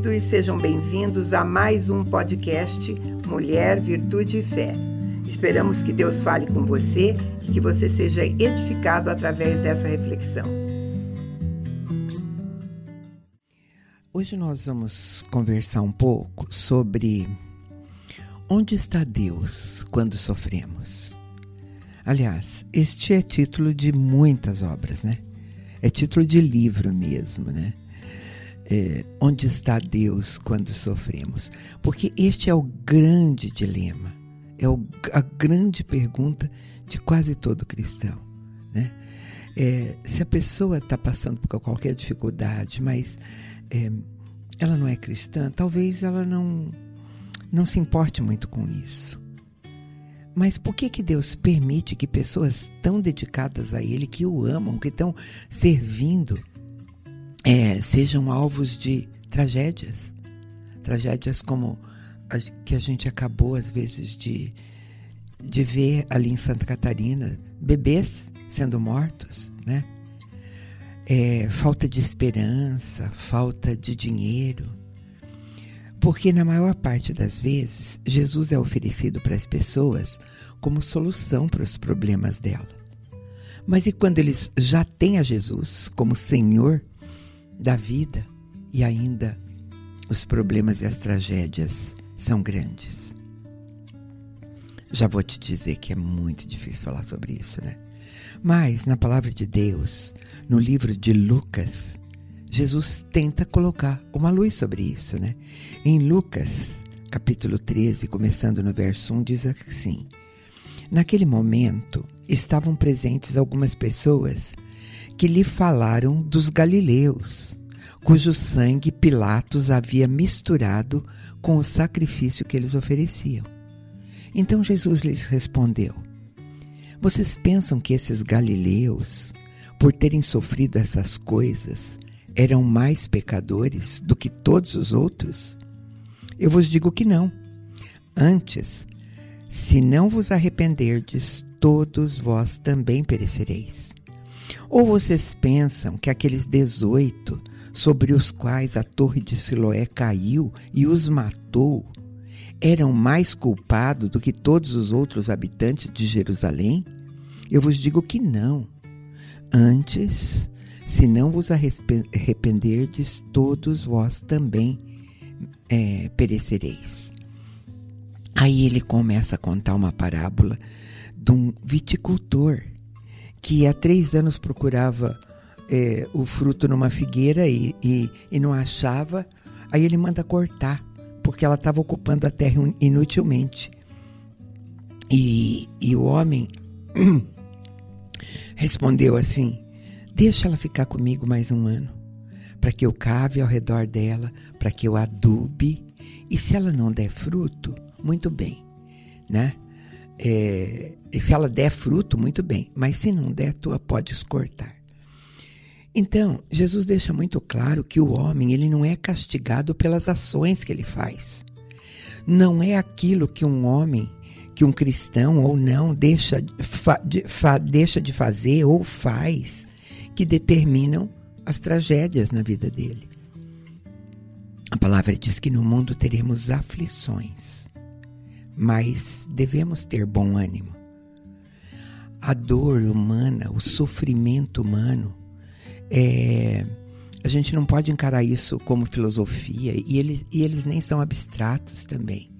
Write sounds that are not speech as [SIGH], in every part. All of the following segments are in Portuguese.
queridos, sejam bem-vindos a mais um podcast Mulher, Virtude e Fé. Esperamos que Deus fale com você e que você seja edificado através dessa reflexão. Hoje nós vamos conversar um pouco sobre onde está Deus quando sofremos. Aliás, este é título de muitas obras, né? É título de livro mesmo, né? É, onde está Deus quando sofremos? Porque este é o grande dilema, é o, a grande pergunta de quase todo cristão, né? É, se a pessoa está passando por qualquer dificuldade, mas é, ela não é cristã, talvez ela não, não se importe muito com isso. Mas por que, que Deus permite que pessoas tão dedicadas a Ele, que o amam, que estão servindo, é, sejam alvos de tragédias? Tragédias como a, que a gente acabou, às vezes, de, de ver ali em Santa Catarina, bebês sendo mortos, né? É, falta de esperança, falta de dinheiro. Porque na maior parte das vezes, Jesus é oferecido para as pessoas como solução para os problemas dela. Mas e quando eles já têm a Jesus como Senhor da vida e ainda os problemas e as tragédias são grandes? Já vou te dizer que é muito difícil falar sobre isso, né? Mas na palavra de Deus, no livro de Lucas, Jesus tenta colocar uma luz sobre isso, né? Em Lucas, capítulo 13, começando no verso 1, diz assim: Naquele momento estavam presentes algumas pessoas que lhe falaram dos galileus, cujo sangue Pilatos havia misturado com o sacrifício que eles ofereciam. Então Jesus lhes respondeu: vocês pensam que esses galileus, por terem sofrido essas coisas, eram mais pecadores do que todos os outros? Eu vos digo que não. Antes, se não vos arrependerdes, todos vós também perecereis. Ou vocês pensam que aqueles dezoito sobre os quais a torre de Siloé caiu e os matou eram mais culpados do que todos os outros habitantes de Jerusalém? Eu vos digo que não. Antes, se não vos arrependerdes, todos vós também é, perecereis. Aí ele começa a contar uma parábola de um viticultor que há três anos procurava é, o fruto numa figueira e, e, e não achava. Aí ele manda cortar porque ela estava ocupando a terra inutilmente. E, e o homem [CLEARS THROAT] respondeu assim: Deixa ela ficar comigo mais um ano, para que eu cave ao redor dela, para que eu adube, e se ela não der fruto, muito bem, né? É, e se ela der fruto, muito bem, mas se não der, tu a podes cortar. Então, Jesus deixa muito claro que o homem ele não é castigado pelas ações que ele faz. Não é aquilo que um homem, que um cristão ou não deixa de, fa, deixa de fazer ou faz que determinam as tragédias na vida dele. A palavra diz que no mundo teremos aflições, mas devemos ter bom ânimo. A dor humana, o sofrimento humano, é, a gente não pode encarar isso como filosofia e eles, e eles nem são abstratos também.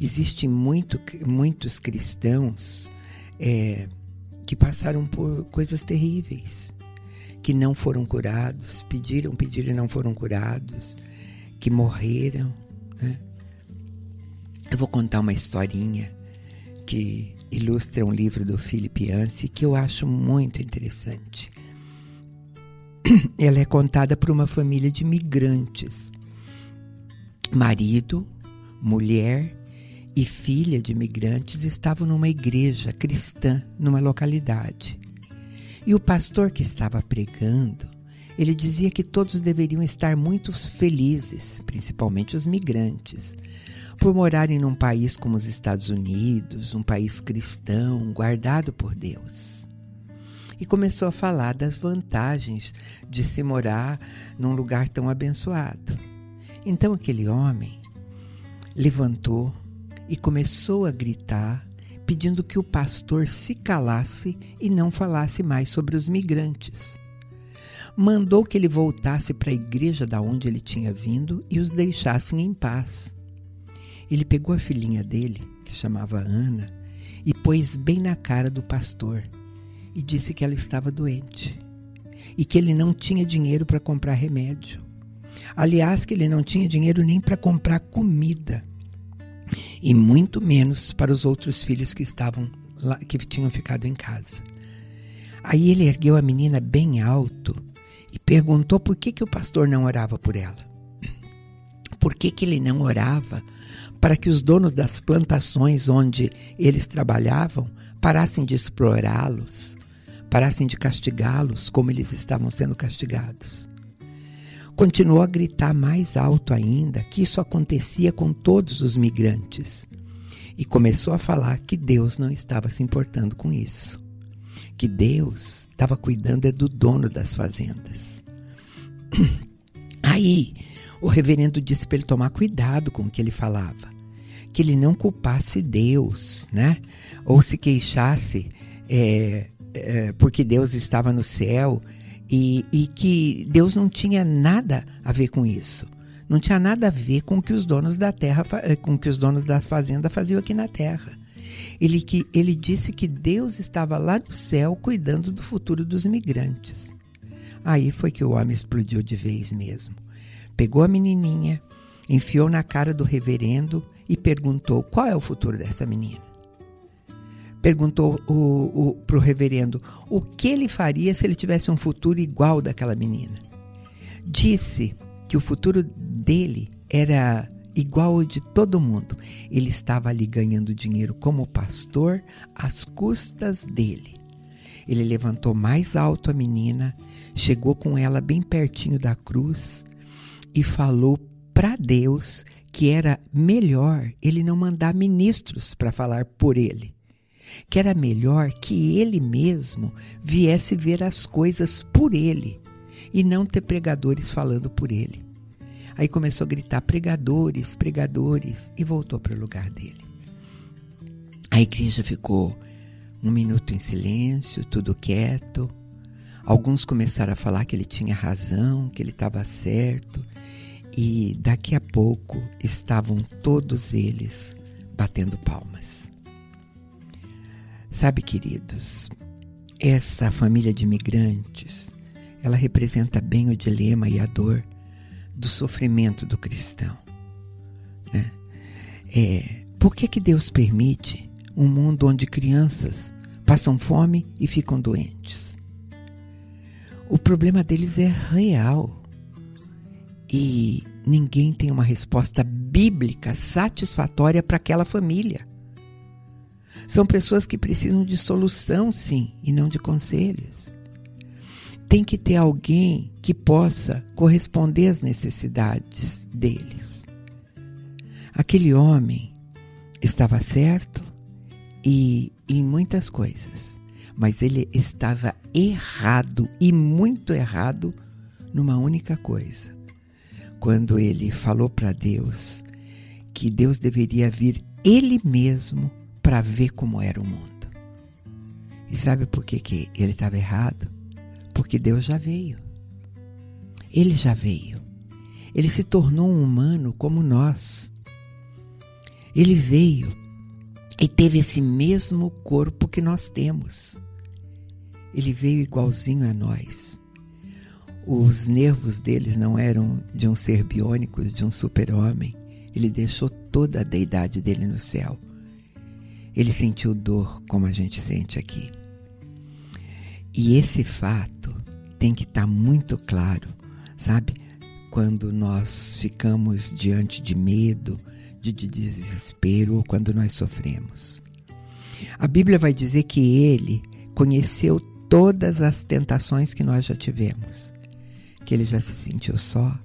Existem muito, muitos cristãos é, que passaram por coisas terríveis, que não foram curados, pediram, pediram e não foram curados, que morreram. Né? Vou contar uma historinha que ilustra um livro do Philip Yancey que eu acho muito interessante. [CLEARS THROAT] ela é contada por uma família de migrantes. Marido, mulher e filha de migrantes estavam numa igreja cristã numa localidade. E o pastor que estava pregando, Ele dizia que todos deveriam estar muito felizes, principalmente os migrantes, por morarem num país como os Estados Unidos, um país cristão, guardado por Deus. E começou a falar das vantagens de se morar num lugar tão abençoado. Então aquele homem levantou e começou a gritar, pedindo que o pastor se calasse e não falasse mais sobre os migrantes. Mandou que ele voltasse para a igreja da onde ele tinha vindo e os deixassem em paz. Ele pegou a filhinha dele, que chamava Ana, e pôs bem na cara do pastor e disse que ela estava doente e que ele não tinha dinheiro para comprar remédio. Aliás, que ele não tinha dinheiro nem para comprar comida e muito menos para os outros filhos que estavam lá, que tinham ficado em casa. Aí ele ergueu a menina bem alto e perguntou por que, que o pastor não orava por ela. Por que, que ele não orava para que os donos das plantações onde eles trabalhavam parassem de explorá-los, parassem de castigá-los como eles estavam sendo castigados. Continuou a gritar mais alto ainda que isso acontecia com todos os migrantes e começou a falar que Deus não estava se importando com isso, que Deus estava cuidando é do dono das fazendas. [CLEARS THROAT] Aí o reverendo disse para ele tomar cuidado com o que ele falava, que ele não culpasse Deus, né? Ou se queixasse é, é, porque Deus estava no céu e, e que Deus não tinha nada a ver com isso. Não tinha nada a ver com o que os donos da terra, eh, com que os donos da fazenda faziam aqui na terra. Ele, que, ele disse que Deus estava lá no céu cuidando do futuro dos migrantes. Aí foi que o homem explodiu de vez mesmo pegou a menininha, enfiou na cara do reverendo e perguntou qual é o futuro dessa menina. Perguntou para o reverendo o que ele faria se ele tivesse um futuro igual daquela menina. Disse que o futuro dele era igual ao de todo mundo. Ele estava ali ganhando dinheiro como pastor às custas dele. Ele levantou mais alto a menina, chegou com ela bem pertinho da cruz e falou para Deus que era melhor ele não mandar ministros para falar por ele, que era melhor que ele mesmo viesse ver as coisas por ele e não ter pregadores falando por ele. Aí começou a gritar: pregadores, pregadores, e voltou para o lugar dele. A igreja ficou um minuto em silêncio, tudo quieto. Alguns começaram a falar que ele tinha razão, que ele estava certo, e daqui a pouco estavam todos eles batendo palmas. Sabe, queridos, essa família de imigrantes, ela representa bem o dilema e a dor do sofrimento do cristão. Né? É, por que, que Deus permite um mundo onde crianças passam fome e ficam doentes? O problema deles é real e ninguém tem uma resposta bíblica satisfatória para aquela família. São pessoas que precisam de solução, sim, e não de conselhos. Tem que ter alguém que possa corresponder às necessidades deles. Aquele homem estava certo e em muitas coisas, mas ele estava errado e muito errado numa única coisa quando ele falou para Deus que Deus deveria vir ele mesmo para ver como era o mundo. E sabe por que, que ele estava errado? Porque Deus já veio. Ele já veio. Ele se tornou um humano como nós. Ele veio e teve esse mesmo corpo que nós temos. Ele veio igualzinho a nós os nervos deles não eram de um ser biônico, de um super-homem. Ele deixou toda a deidade dele no céu. Ele sentiu dor como a gente sente aqui. E esse fato tem que estar tá muito claro, sabe? Quando nós ficamos diante de medo, de, de desespero ou quando nós sofremos. A Bíblia vai dizer que ele conheceu todas as tentações que nós já tivemos que ele já se sentiu só,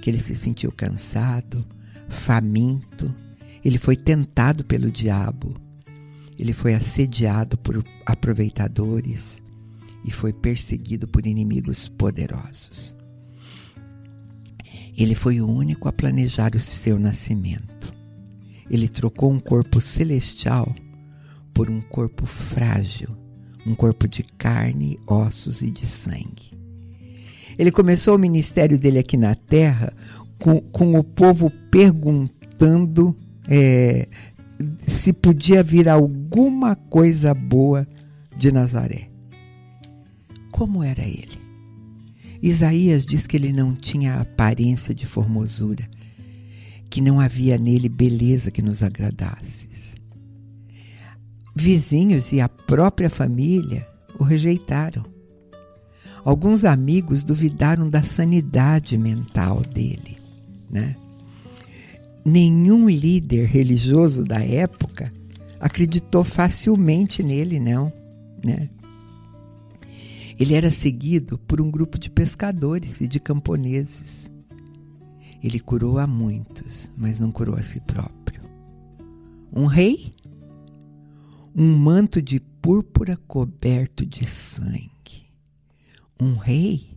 que ele se sentiu cansado, faminto, ele foi tentado pelo diabo, ele foi assediado por aproveitadores e foi perseguido por inimigos poderosos. Ele foi o único a planejar o seu nascimento. Ele trocou um corpo celestial por um corpo frágil, um corpo de carne, ossos e de sangue. Ele começou o ministério dele aqui na terra com, com o povo perguntando é, se podia vir alguma coisa boa de Nazaré. Como era ele? Isaías diz que ele não tinha aparência de formosura, que não havia nele beleza que nos agradasse. Vizinhos e a própria família o rejeitaram. Alguns amigos duvidaram da sanidade mental dele, né? Nenhum líder religioso da época acreditou facilmente nele, não, né? Ele era seguido por um grupo de pescadores e de camponeses. Ele curou a muitos, mas não curou a si próprio. Um rei? Um manto de púrpura coberto de sangue um rei,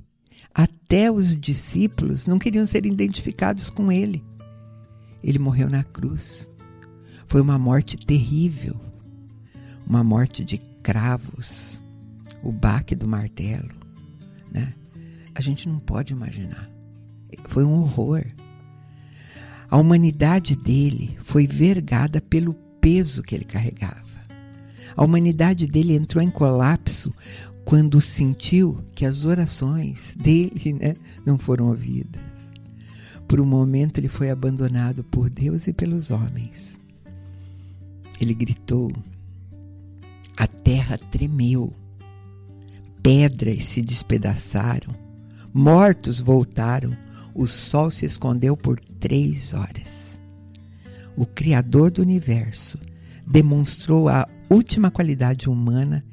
até os discípulos não queriam ser identificados com ele. Ele morreu na cruz. Foi uma morte terrível, uma morte de cravos, o baque do martelo, né? A gente não pode imaginar. Foi um horror. A humanidade dele foi vergada pelo peso que ele carregava. A humanidade dele entrou em colapso quando sentiu que as orações dele né, não foram ouvidas. Por um momento ele foi abandonado por Deus e pelos homens. Ele gritou, a terra tremeu, pedras se despedaçaram, mortos voltaram, o sol se escondeu por três horas. O Criador do universo demonstrou a última qualidade humana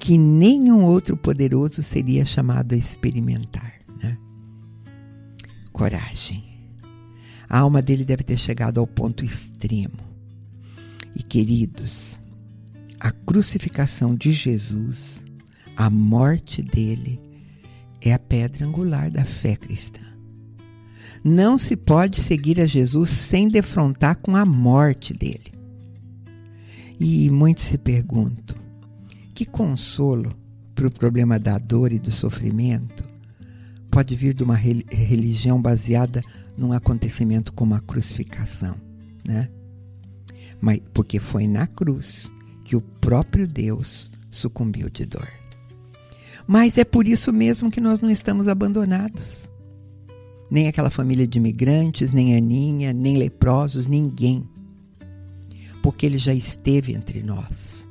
que nenhum outro poderoso seria chamado a experimentar. Né? Coragem. A alma dele deve ter chegado ao ponto extremo. E queridos, a crucificação de Jesus, a morte dele, é a pedra angular da fé cristã. Não se pode seguir a Jesus sem defrontar com a morte dele. E muitos se perguntam: que consolo para o problema da dor e do sofrimento pode vir de uma religião baseada num acontecimento como a crucificação, né? Mas porque foi na cruz que o próprio Deus sucumbiu de dor. Mas é por isso mesmo que nós não estamos abandonados. Nem aquela família de imigrantes, nem Aninha, nem leprosos, ninguém. Porque ele já esteve entre nós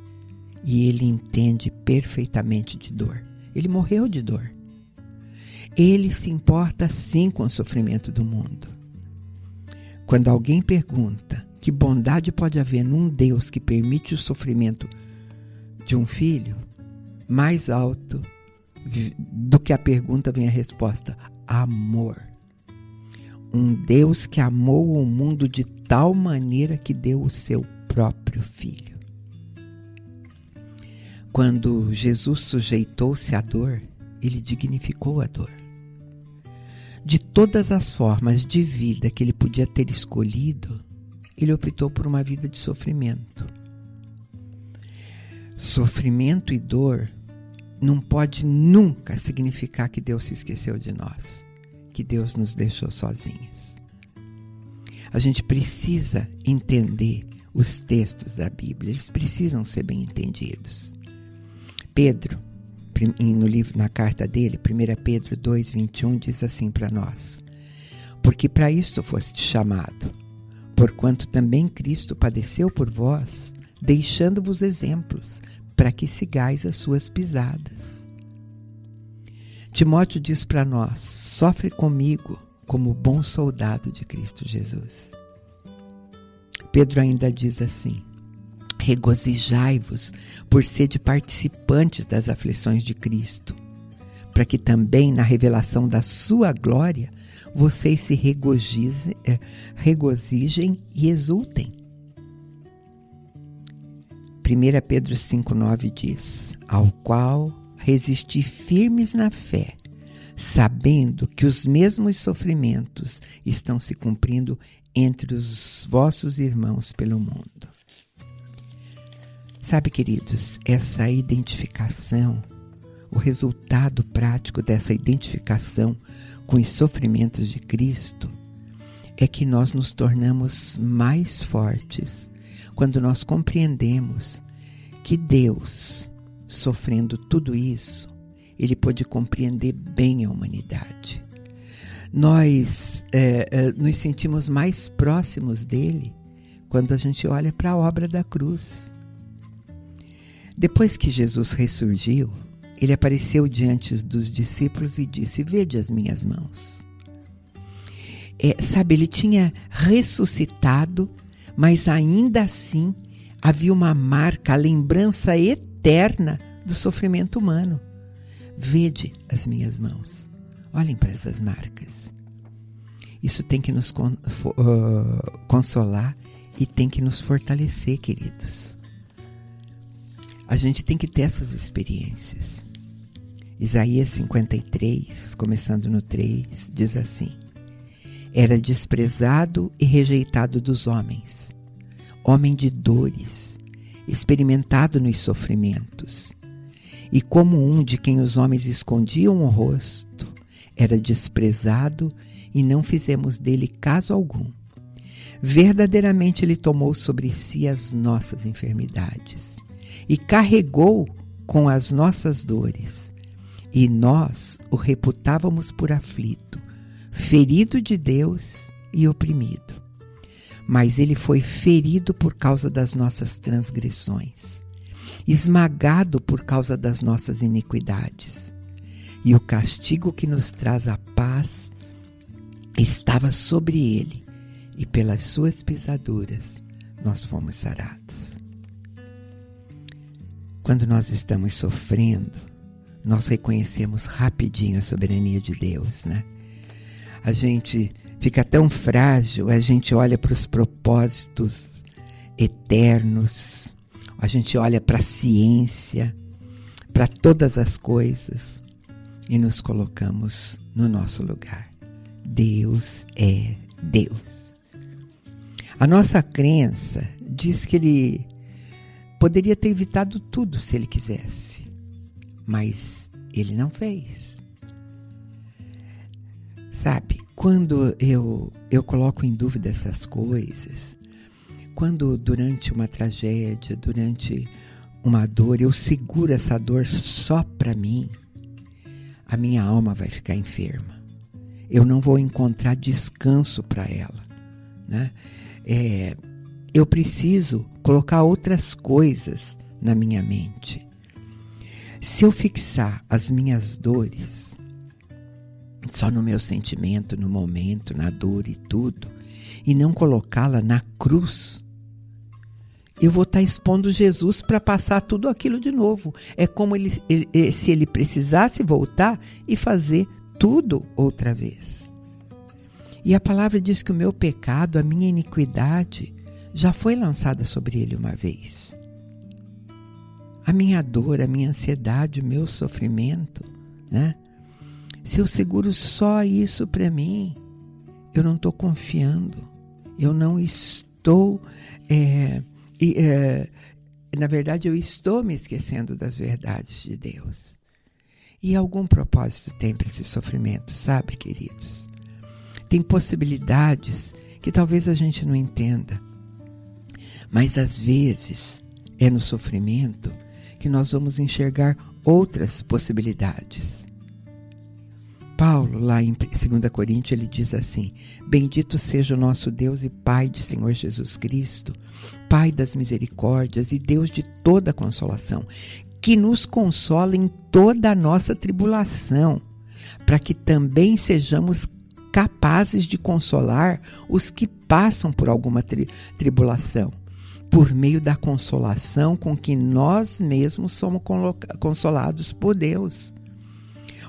e ele entende perfeitamente de dor. Ele morreu de dor. Ele se importa sim com o sofrimento do mundo. Quando alguém pergunta que bondade pode haver num Deus que permite o sofrimento de um filho, mais alto do que a pergunta vem a resposta: amor. Um Deus que amou o mundo de tal maneira que deu o seu próprio filho. Quando Jesus sujeitou-se à dor, ele dignificou a dor. De todas as formas de vida que ele podia ter escolhido, ele optou por uma vida de sofrimento. Sofrimento e dor não pode nunca significar que Deus se esqueceu de nós, que Deus nos deixou sozinhos. A gente precisa entender os textos da Bíblia, eles precisam ser bem entendidos. Pedro, no livro, na carta dele, 1 Pedro 2,21, diz assim para nós: Porque para isto foste chamado, porquanto também Cristo padeceu por vós, deixando-vos exemplos, para que sigais as suas pisadas. Timóteo diz para nós: sofre comigo como bom soldado de Cristo Jesus. Pedro ainda diz assim: Regozijai-vos por ser participantes das aflições de Cristo, para que também na revelação da sua glória vocês se eh, regozijem e exultem. 1 Pedro 5,9 diz: Ao qual resisti firmes na fé, sabendo que os mesmos sofrimentos estão se cumprindo entre os vossos irmãos pelo mundo. Sabe, queridos, essa identificação, o resultado prático dessa identificação com os sofrimentos de Cristo é que nós nos tornamos mais fortes quando nós compreendemos que Deus, sofrendo tudo isso, ele pôde compreender bem a humanidade. Nós é, é, nos sentimos mais próximos dele quando a gente olha para a obra da cruz. Depois que Jesus ressurgiu, ele apareceu diante dos discípulos e disse: Vede as minhas mãos. É, sabe, ele tinha ressuscitado, mas ainda assim havia uma marca, a lembrança eterna do sofrimento humano. Vede as minhas mãos. Olhem para essas marcas. Isso tem que nos uh, consolar e tem que nos fortalecer, queridos. A gente tem que ter essas experiências. Isaías 53, começando no 3, diz assim: Era desprezado e rejeitado dos homens, homem de dores, experimentado nos sofrimentos. E como um de quem os homens escondiam o rosto, era desprezado e não fizemos dele caso algum. Verdadeiramente ele tomou sobre si as nossas enfermidades e carregou com as nossas dores. E nós o reputávamos por aflito, ferido de Deus e oprimido. Mas ele foi ferido por causa das nossas transgressões, esmagado por causa das nossas iniquidades. E o castigo que nos traz a paz estava sobre ele, e pelas suas pisaduras nós fomos sarados. Quando nós estamos sofrendo, nós reconhecemos rapidinho a soberania de Deus, né? A gente fica tão frágil, a gente olha para os propósitos eternos, a gente olha para a ciência, para todas as coisas e nos colocamos no nosso lugar. Deus é Deus. A nossa crença diz que Ele Poderia ter evitado tudo se ele quisesse, mas ele não fez. Sabe, quando eu, eu coloco em dúvida essas coisas, quando durante uma tragédia, durante uma dor, eu seguro essa dor só para mim, a minha alma vai ficar enferma. Eu não vou encontrar descanso para ela, né? É, eu preciso colocar outras coisas na minha mente. Se eu fixar as minhas dores só no meu sentimento, no momento, na dor e tudo, e não colocá-la na cruz, eu vou estar expondo Jesus para passar tudo aquilo de novo. É como ele, ele, se ele precisasse voltar e fazer tudo outra vez. E a palavra diz que o meu pecado, a minha iniquidade, já foi lançada sobre ele uma vez. A minha dor, a minha ansiedade, o meu sofrimento, né? Se eu seguro só isso para mim, eu não estou confiando, eu não estou. É, é, na verdade, eu estou me esquecendo das verdades de Deus. E algum propósito tem para esse sofrimento, sabe, queridos? Tem possibilidades que talvez a gente não entenda mas às vezes é no sofrimento que nós vamos enxergar outras possibilidades. Paulo, lá em 2 Coríntios, ele diz assim: Bendito seja o nosso Deus e Pai de Senhor Jesus Cristo, Pai das misericórdias e Deus de toda consolação, que nos consola em toda a nossa tribulação, para que também sejamos capazes de consolar os que passam por alguma tri tribulação por meio da consolação com que nós mesmos somos consolados por Deus.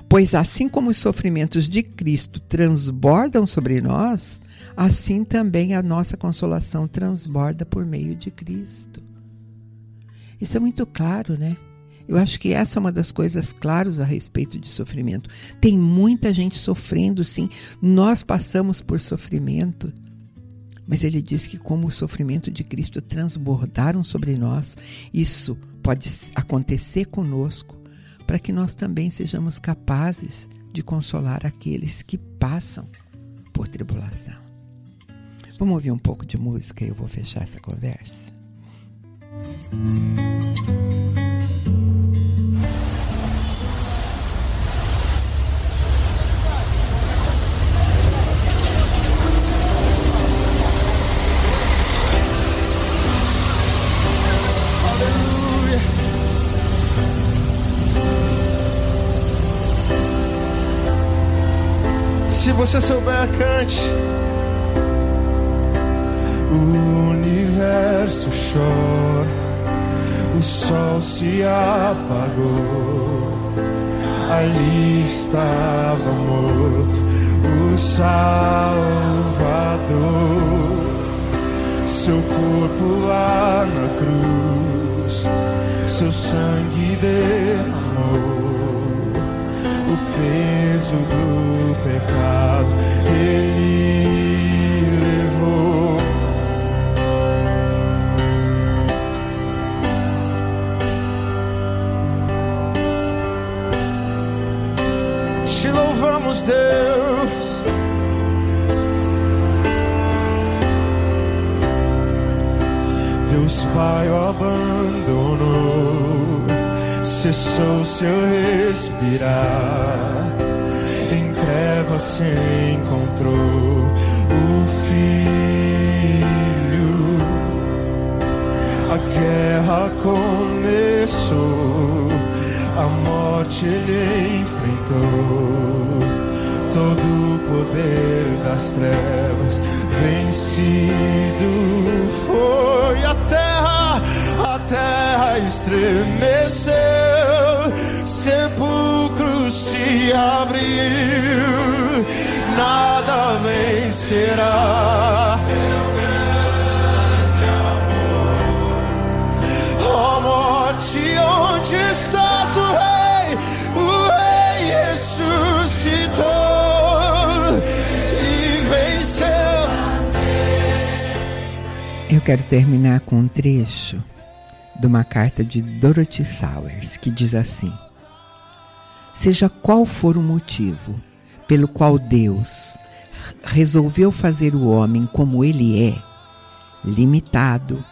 Pois assim como os sofrimentos de Cristo transbordam sobre nós, assim também a nossa consolação transborda por meio de Cristo. Isso é muito claro, né? Eu acho que essa é uma das coisas claras a respeito de sofrimento. Tem muita gente sofrendo, sim. Nós passamos por sofrimento. Mas ele diz que, como o sofrimento de Cristo transbordaram sobre nós, isso pode acontecer conosco, para que nós também sejamos capazes de consolar aqueles que passam por tribulação. Vamos ouvir um pouco de música e eu vou fechar essa conversa. Se você souber, cante. O universo chora, o sol se apagou. Ali estava morto o Salvador. Seu corpo lá na cruz, seu sangue derramou o peso do pecado ele levou. Te louvamos, Deus. Deus Pai o abandonou cessou seu respirar. Em trevas se encontrou o filho. A guerra começou, a morte ele enfrentou. Todo o poder das trevas vencido foi a terra, a terra estremeceu sepulcro se abriu, nada vencerá. Ó oh, morte, onde estás, o rei? O rei ressuscitou e venceu. Eu quero terminar com um trecho de uma carta de Dorothy Sowers que diz assim: Seja qual for o motivo pelo qual Deus resolveu fazer o homem como ele é, limitado,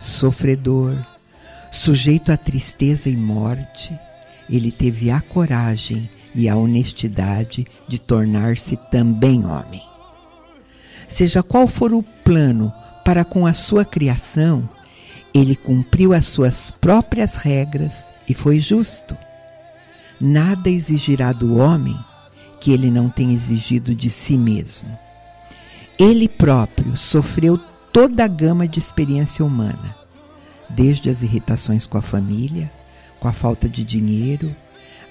sofredor, sujeito à tristeza e morte, ele teve a coragem e a honestidade de tornar-se também homem. Seja qual for o plano para com a sua criação, ele cumpriu as suas próprias regras e foi justo. Nada exigirá do homem que ele não tenha exigido de si mesmo. Ele próprio sofreu toda a gama de experiência humana, desde as irritações com a família, com a falta de dinheiro,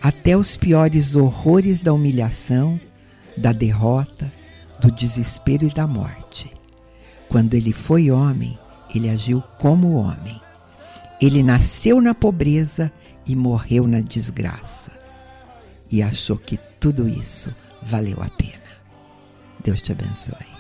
até os piores horrores da humilhação, da derrota, do desespero e da morte. Quando ele foi homem, ele agiu como homem. Ele nasceu na pobreza e morreu na desgraça. E achou que tudo isso valeu a pena. Deus te abençoe.